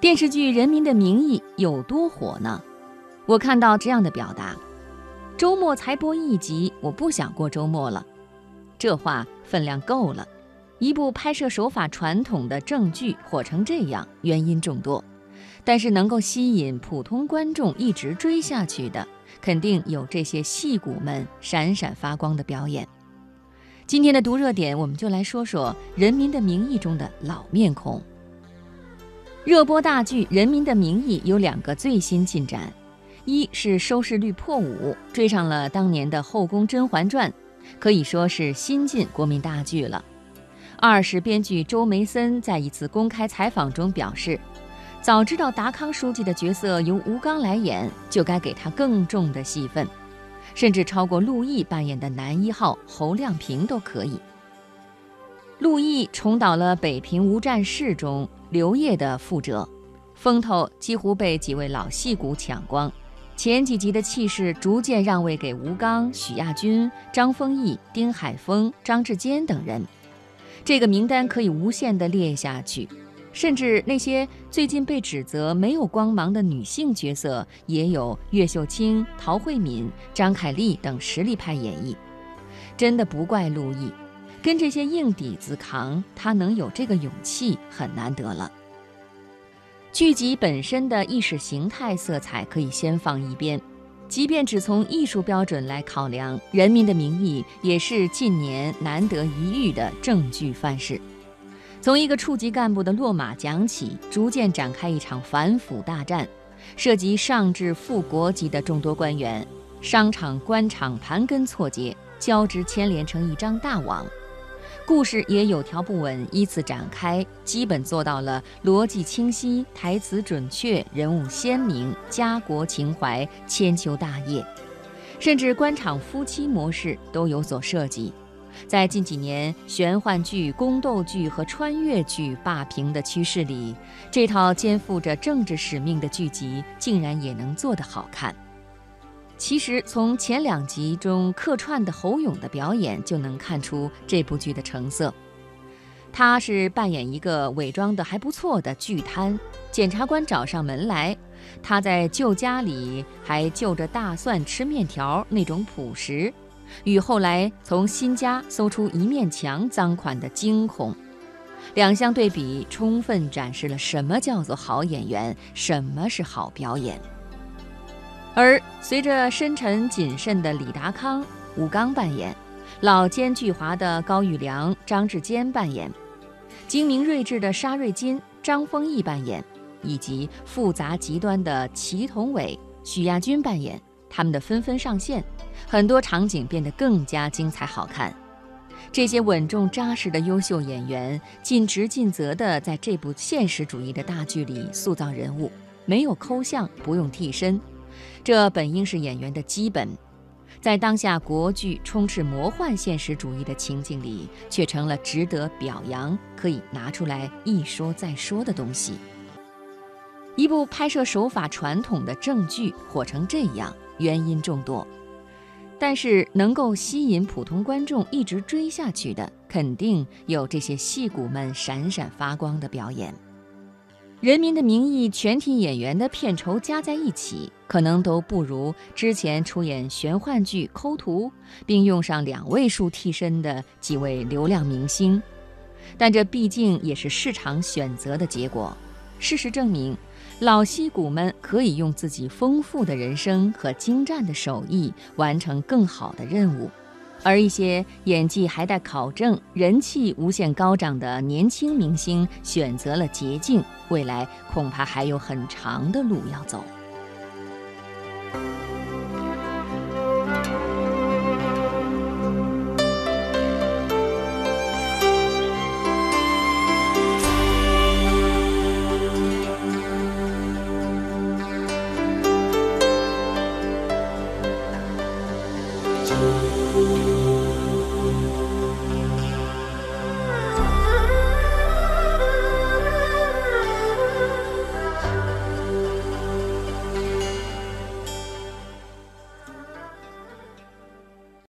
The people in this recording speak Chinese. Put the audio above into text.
电视剧《人民的名义》有多火呢？我看到这样的表达：“周末才播一集，我不想过周末了。”这话分量够了。一部拍摄手法传统的正剧火成这样，原因众多，但是能够吸引普通观众一直追下去的，肯定有这些戏骨们闪闪发光的表演。今天的读热点，我们就来说说《人民的名义》中的老面孔。热播大剧《人民的名义》有两个最新进展，一是收视率破五，追上了当年的《后宫甄嬛传》，可以说是新晋国民大剧了；二是编剧周梅森在一次公开采访中表示，早知道达康书记的角色由吴刚来演，就该给他更重的戏份，甚至超过陆毅扮演的男一号侯亮平都可以。陆毅重蹈了北平无战事中。刘烨的覆辙，风头几乎被几位老戏骨抢光，前几集的气势逐渐让位给吴刚、许亚军、张丰毅、丁海峰、张志坚等人。这个名单可以无限地列下去，甚至那些最近被指责没有光芒的女性角色，也有岳秀清、陶慧敏、张凯丽等实力派演绎。真的不怪陆毅。跟这些硬底子扛，他能有这个勇气很难得了。剧集本身的意识形态色彩可以先放一边，即便只从艺术标准来考量，《人民的名义》也是近年难得一遇的正剧范式。从一个处级干部的落马讲起，逐渐展开一场反腐大战，涉及上至副国级的众多官员，商场官场盘根错节，交织牵连成一张大网。故事也有条不紊，依次展开，基本做到了逻辑清晰、台词准确、人物鲜明、家国情怀、千秋大业，甚至官场夫妻模式都有所涉及。在近几年玄幻剧、宫斗剧和穿越剧霸屏的趋势里，这套肩负着政治使命的剧集竟然也能做得好看。其实从前两集中客串的侯勇的表演就能看出这部剧的成色。他是扮演一个伪装的还不错的巨贪，检察官找上门来，他在旧家里还就着大蒜吃面条那种朴实，与后来从新家搜出一面墙赃款的惊恐，两相对比，充分展示了什么叫做好演员，什么是好表演。而随着深沉谨慎的李达康、吴刚扮演，老奸巨猾的高育良、张志坚扮演，精明睿智的沙瑞金、张丰毅扮演，以及复杂极端的祁同伟、许亚军扮演，他们的纷纷上线，很多场景变得更加精彩好看。这些稳重扎实的优秀演员，尽职尽责地在这部现实主义的大剧里塑造人物，没有抠像，不用替身。这本应是演员的基本，在当下国剧充斥魔幻现实主义的情境里，却成了值得表扬、可以拿出来一说再说的东西。一部拍摄手法传统的正剧火成这样，原因众多，但是能够吸引普通观众一直追下去的，肯定有这些戏骨们闪闪发光的表演。《人民的名义》全体演员的片酬加在一起，可能都不如之前出演玄幻剧抠图并用上两位数替身的几位流量明星，但这毕竟也是市场选择的结果。事实证明，老戏骨们可以用自己丰富的人生和精湛的手艺完成更好的任务。而一些演技还待考证人气无限高涨的年轻明星选择了捷径未来恐怕还有很长的路要走。